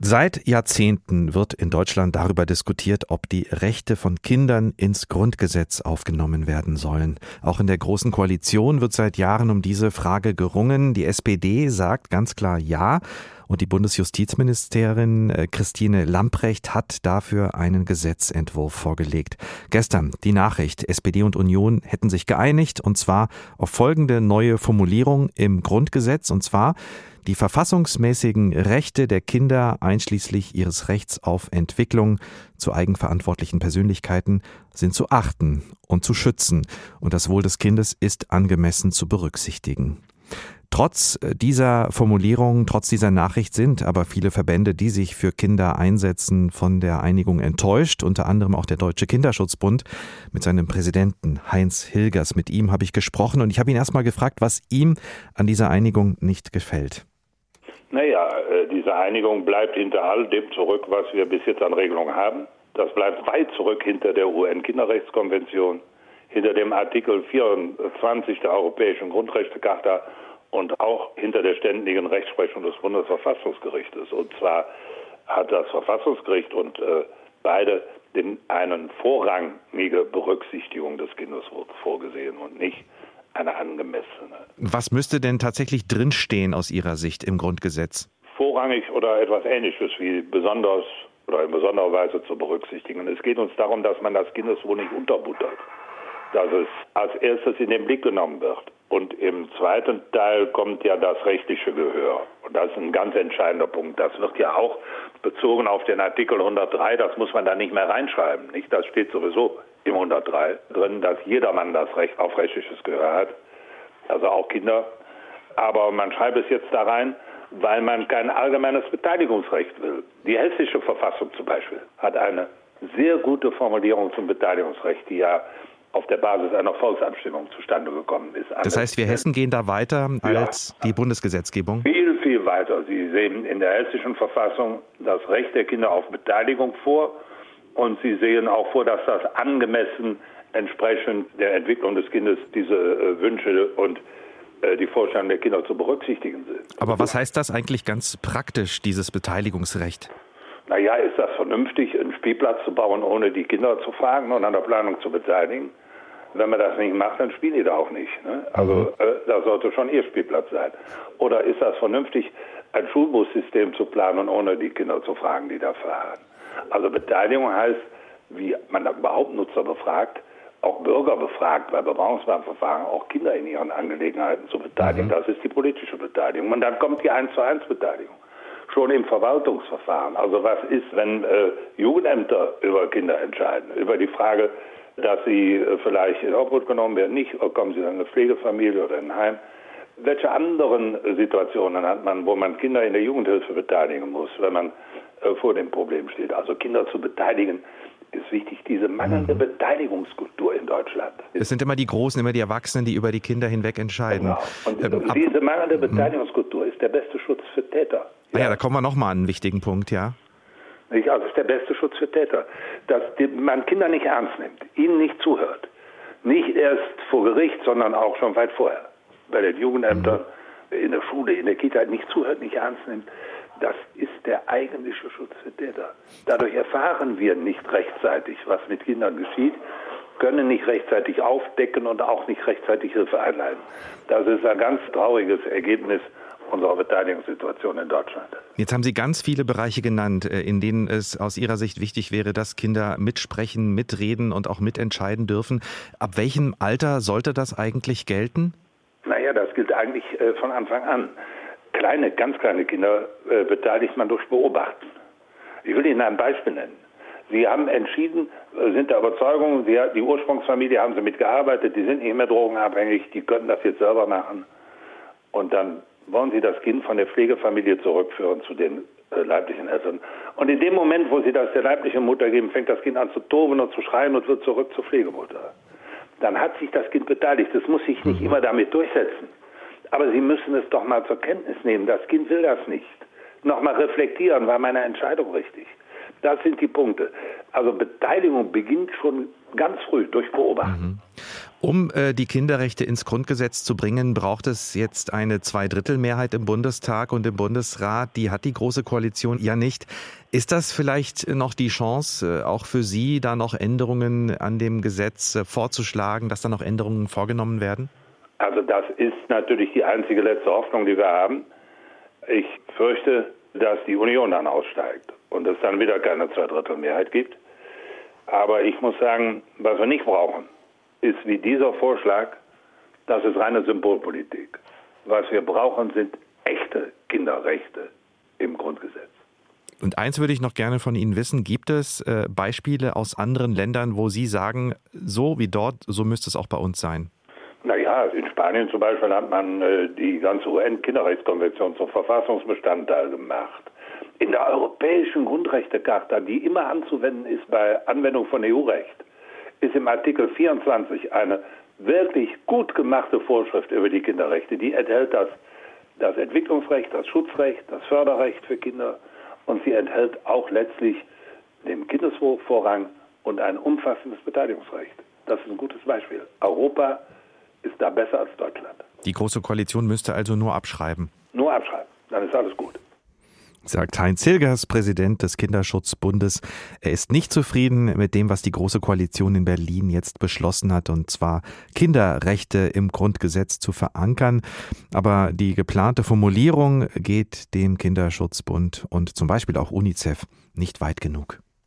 Seit Jahrzehnten wird in Deutschland darüber diskutiert, ob die Rechte von Kindern ins Grundgesetz aufgenommen werden sollen. Auch in der Großen Koalition wird seit Jahren um diese Frage gerungen. Die SPD sagt ganz klar Ja. Und die Bundesjustizministerin äh, Christine Lamprecht hat dafür einen Gesetzentwurf vorgelegt. Gestern die Nachricht, SPD und Union hätten sich geeinigt, und zwar auf folgende neue Formulierung im Grundgesetz, und zwar die verfassungsmäßigen Rechte der Kinder einschließlich ihres Rechts auf Entwicklung zu eigenverantwortlichen Persönlichkeiten sind zu achten und zu schützen, und das Wohl des Kindes ist angemessen zu berücksichtigen. Trotz dieser Formulierung, trotz dieser Nachricht sind aber viele Verbände, die sich für Kinder einsetzen, von der Einigung enttäuscht, unter anderem auch der Deutsche Kinderschutzbund mit seinem Präsidenten Heinz Hilgers. Mit ihm habe ich gesprochen und ich habe ihn erstmal gefragt, was ihm an dieser Einigung nicht gefällt. Naja, äh, diese Einigung bleibt hinter all dem zurück, was wir bis jetzt an Regelungen haben. Das bleibt weit zurück hinter der UN-Kinderrechtskonvention, hinter dem Artikel 24 der Europäischen Grundrechtecharta und auch hinter der ständigen Rechtsprechung des Bundesverfassungsgerichtes. Und zwar hat das Verfassungsgericht und äh, beide den, einen vorrangige Berücksichtigung des Kindes vorgesehen und nicht eine angemessene. Was müsste denn tatsächlich drinstehen aus Ihrer Sicht im Grundgesetz? Vorrangig oder etwas Ähnliches wie besonders oder in besonderer Weise zu berücksichtigen. Es geht uns darum, dass man das Kindeswohl nicht unterbuttert, dass es als erstes in den Blick genommen wird. Und im zweiten Teil kommt ja das rechtliche Gehör. Und das ist ein ganz entscheidender Punkt. Das wird ja auch bezogen auf den Artikel 103, das muss man da nicht mehr reinschreiben. Nicht? Das steht sowieso im 103 drin, dass jedermann das Recht auf rechtliches Gehör hat, also auch Kinder. Aber man schreibt es jetzt da rein, weil man kein allgemeines Beteiligungsrecht will. Die hessische Verfassung zum Beispiel hat eine sehr gute Formulierung zum Beteiligungsrecht, die ja auf der Basis einer Volksabstimmung zustande gekommen ist. Das heißt, wir Hessen gehen da weiter als ja, die Bundesgesetzgebung? Viel, viel weiter. Sie sehen in der hessischen Verfassung das Recht der Kinder auf Beteiligung vor und Sie sehen auch vor, dass das angemessen entsprechend der Entwicklung des Kindes diese äh, Wünsche und äh, die Vorstellungen der Kinder zu berücksichtigen sind. Aber was heißt das eigentlich ganz praktisch, dieses Beteiligungsrecht? Naja, ist das vernünftig, einen Spielplatz zu bauen, ohne die Kinder zu fragen und an der Planung zu beteiligen? Wenn man das nicht macht, dann spielen die da auch nicht. Ne? Also mhm. äh, da sollte schon ihr Spielplatz sein. Oder ist das vernünftig, ein Schulbussystem zu planen, ohne die Kinder zu fragen, die da fahren? Also Beteiligung heißt, wie man überhaupt Nutzer befragt, auch Bürger befragt bei Bebauungsverfahren, auch Kinder in ihren Angelegenheiten zu beteiligen. Mhm. Das ist die politische Beteiligung. Und dann kommt die 1 zu 1 Beteiligung. Schon im Verwaltungsverfahren. Also was ist, wenn äh, Jugendämter über Kinder entscheiden? Über die Frage, dass sie äh, vielleicht in Obhut genommen werden, nicht, oder kommen sie in eine Pflegefamilie oder in ein Heim. Welche anderen Situationen hat man, wo man Kinder in der Jugendhilfe beteiligen muss, wenn man äh, vor dem Problem steht. Also Kinder zu beteiligen, ist wichtig. Diese mangelnde mhm. Beteiligungskultur in Deutschland. Es sind immer die Großen, immer die Erwachsenen, die über die Kinder hinweg entscheiden. Genau. Und ähm, diese mangelnde mhm. Beteiligungskultur ist der beste Schutz für Täter. Ja, ja da kommen wir nochmal an einen wichtigen Punkt, ja. Also ist der beste Schutz für Täter. Dass man Kinder nicht ernst nimmt, ihnen nicht zuhört. Nicht erst vor Gericht, sondern auch schon weit vorher. Bei den Jugendämtern, mhm. in der Schule, in der Kita nicht zuhört, nicht ernst nimmt. Das ist der eigentliche Schutz für Täter. Dadurch erfahren wir nicht rechtzeitig, was mit Kindern geschieht, können nicht rechtzeitig aufdecken und auch nicht rechtzeitig Hilfe einleiten. Das ist ein ganz trauriges Ergebnis unserer Beteiligungssituation in Deutschland. Jetzt haben Sie ganz viele Bereiche genannt, äh, in denen es aus Ihrer Sicht wichtig wäre, dass Kinder mitsprechen, mitreden und auch mitentscheiden dürfen. Ab welchem Alter sollte das eigentlich gelten? Naja, das gilt eigentlich äh, von Anfang an kleine, ganz kleine Kinder äh, beteiligt man durch Beobachten. Ich will Ihnen ein Beispiel nennen. Sie haben entschieden, äh, sind der Überzeugung, Sie, die Ursprungsfamilie haben Sie mitgearbeitet, die sind nicht mehr drogenabhängig, die könnten das jetzt selber machen. Und dann wollen Sie das Kind von der Pflegefamilie zurückführen zu den äh, leiblichen Eltern. Und in dem Moment, wo Sie das der leiblichen Mutter geben, fängt das Kind an zu toben und zu schreien und wird zurück zur Pflegemutter. Dann hat sich das Kind beteiligt. Das muss sich nicht mhm. immer damit durchsetzen. Aber Sie müssen es doch mal zur Kenntnis nehmen. Das Kind will das nicht. Nochmal reflektieren, war meine Entscheidung richtig? Das sind die Punkte. Also Beteiligung beginnt schon ganz früh durch Beobachten. Mhm. Um äh, die Kinderrechte ins Grundgesetz zu bringen, braucht es jetzt eine Zweidrittelmehrheit im Bundestag und im Bundesrat. Die hat die Große Koalition ja nicht. Ist das vielleicht noch die Chance, äh, auch für Sie, da noch Änderungen an dem Gesetz äh, vorzuschlagen, dass da noch Änderungen vorgenommen werden? Also das ist natürlich die einzige letzte Hoffnung, die wir haben. Ich fürchte, dass die Union dann aussteigt und es dann wieder keine Zweidrittelmehrheit gibt. Aber ich muss sagen, was wir nicht brauchen, ist wie dieser Vorschlag, das ist reine Symbolpolitik. Was wir brauchen, sind echte Kinderrechte im Grundgesetz. Und eins würde ich noch gerne von Ihnen wissen. Gibt es äh, Beispiele aus anderen Ländern, wo Sie sagen, so wie dort, so müsste es auch bei uns sein? Naja, in Spanien zum Beispiel hat man äh, die ganze UN-Kinderrechtskonvention zum Verfassungsbestandteil gemacht. In der Europäischen Grundrechtecharta, die immer anzuwenden ist bei Anwendung von EU-Recht, ist im Artikel 24 eine wirklich gut gemachte Vorschrift über die Kinderrechte. Die enthält das, das Entwicklungsrecht, das Schutzrecht, das Förderrecht für Kinder und sie enthält auch letztlich den Kindeswohlvorrang und ein umfassendes Beteiligungsrecht. Das ist ein gutes Beispiel. Europa ist da besser als Deutschland. Die Große Koalition müsste also nur abschreiben. Nur abschreiben, dann ist alles gut sagt Heinz Hilgers, Präsident des Kinderschutzbundes. Er ist nicht zufrieden mit dem, was die Große Koalition in Berlin jetzt beschlossen hat, und zwar Kinderrechte im Grundgesetz zu verankern. Aber die geplante Formulierung geht dem Kinderschutzbund und zum Beispiel auch UNICEF nicht weit genug.